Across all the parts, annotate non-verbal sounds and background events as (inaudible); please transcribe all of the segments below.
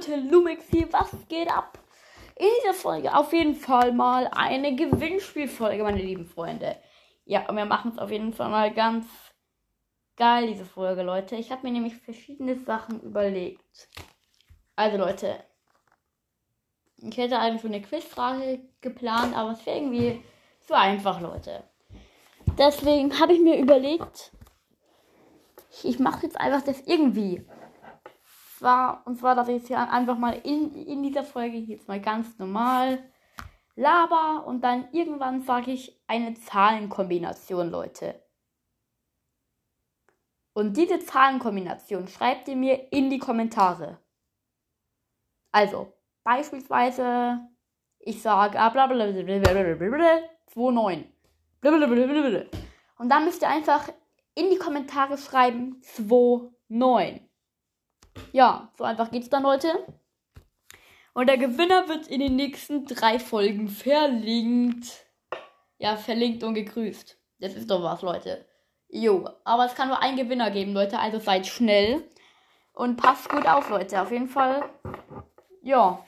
Leute, hier, was geht ab? In dieser Folge auf jeden Fall mal eine Gewinnspielfolge, meine lieben Freunde. Ja, und wir machen es auf jeden Fall mal ganz geil, diese Folge, Leute. Ich habe mir nämlich verschiedene Sachen überlegt. Also, Leute, ich hätte eigentlich so eine Quizfrage geplant, aber es wäre irgendwie zu einfach, Leute. Deswegen habe ich mir überlegt, ich mache jetzt einfach das irgendwie zwar, und zwar, dass ich jetzt hier einfach mal in, in dieser Folge jetzt mal ganz normal laber und dann irgendwann sage ich eine Zahlenkombination, Leute. Und diese Zahlenkombination schreibt ihr mir in die Kommentare. Also, beispielsweise, ich sage ah, bla 29. Und dann müsst ihr einfach in die Kommentare schreiben 29. Ja, so einfach geht's dann, Leute. Und der Gewinner wird in den nächsten drei Folgen verlinkt. Ja, verlinkt und gegrüßt. Das ist doch was, Leute. Jo, aber es kann nur einen Gewinner geben, Leute. Also seid schnell. Und passt gut auf, Leute. Auf jeden Fall. Ja.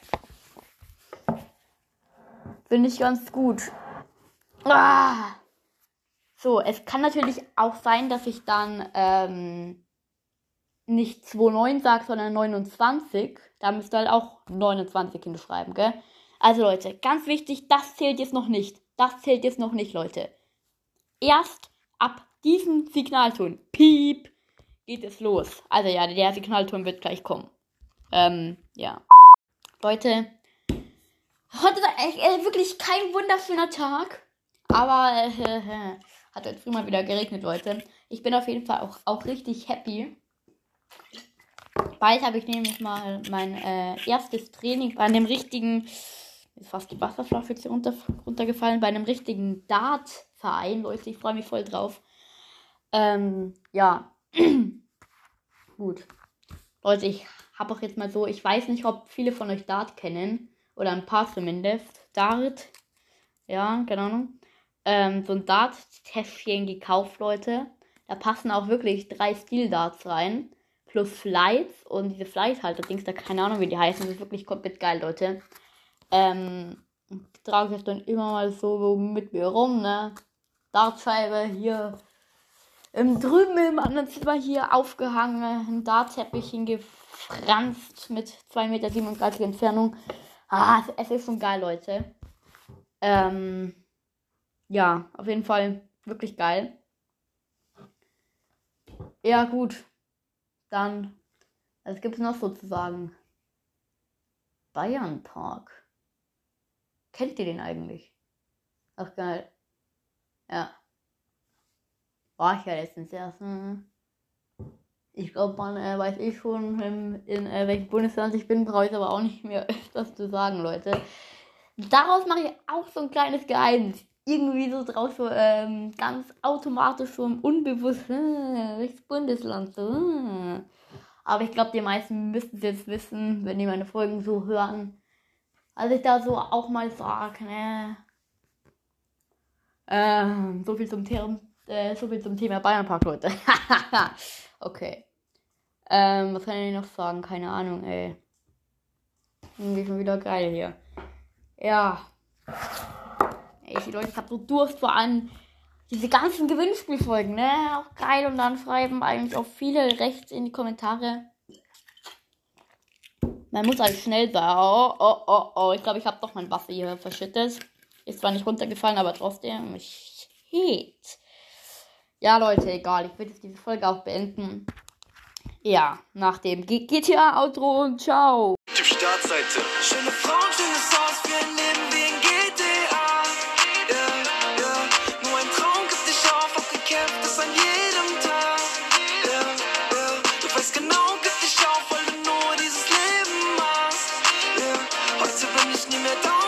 Finde ich ganz gut. Ah. So, es kann natürlich auch sein, dass ich dann ähm, nicht 2,9 sagt, sondern 29, da müsst ihr halt auch 29 hinschreiben, gell? Also Leute, ganz wichtig, das zählt jetzt noch nicht. Das zählt jetzt noch nicht, Leute. Erst ab diesem Signalton, piep, geht es los. Also ja, der Signalton wird gleich kommen. Ähm, ja. Leute, heute ist äh, wirklich kein wunderschöner Tag. Aber äh, (laughs) hat heute früh mal wieder geregnet, Leute. Ich bin auf jeden Fall auch, auch richtig happy. Bald habe ich nämlich mal mein äh, erstes Training bei einem richtigen, ist fast die Wasserflasche hier runter, runtergefallen, bei einem richtigen Dart-Verein, Leute. Ich freue mich voll drauf. Ähm, ja. (clears throat) Gut. Leute, ich habe auch jetzt mal so, ich weiß nicht, ob viele von euch Dart kennen. Oder ein paar zumindest. Dart. Ja, keine Ahnung. Ähm, so ein Dart-Täschchen gekauft, Leute. Da passen auch wirklich drei Stil-Darts rein plus Flights und diese Flight-Halter-Dings, da keine Ahnung, wie die heißen. Das ist wirklich komplett geil, Leute. Ähm, trage ich dann immer mal so mit mir rum, ne? Dartscheibe hier im, drüben im anderen Zimmer hier aufgehangen, ein Dartteppich hingefranst mit 2,37 Meter Entfernung. Ah, es ist schon geil, Leute. Ähm, ja, auf jeden Fall wirklich geil. Ja, gut. Dann, was gibt es noch sozusagen? Bayern Park. Kennt ihr den eigentlich? Ach geil. Ja. War ich ja letztens erst. Hm. Ich glaube, man äh, weiß ich schon, in, in äh, welchem Bundesland ich bin, brauche ich aber auch nicht mehr (laughs) öfters zu sagen, Leute. Daraus mache ich auch so ein kleines Geheimnis irgendwie so draus so ähm, ganz automatisch so im Unbewussten, äh, welches Bundesland so. Äh. Aber ich glaube, die meisten müssten es jetzt wissen, wenn die meine Folgen so hören. Als ich da so auch mal sage, ne? Ähm, so viel zum Thema, äh, so viel zum Thema Bayernpark, Leute. (laughs) okay. Ähm, was kann ich noch sagen? Keine Ahnung, ey. Irgendwie schon wieder geil hier. Ja. Ey, Leute, ich hab so Durst vor allem diese ganzen Gewinnspielfolgen, ne? Auch geil. Und dann schreiben eigentlich auch viele rechts in die Kommentare. Man muss halt schnell sein. Oh, oh, oh, oh. Ich glaube, ich habe doch mein Wasser hier verschüttet. Ist zwar nicht runtergefallen, aber trotzdem. Shit. Ja, Leute, egal. Ich will jetzt diese Folge auch beenden. Ja, nach dem GTA-Outro und ciao. Typ Startseite. Schöne Frauen, schönes Haus für ein Leben wie ein nie mehr da.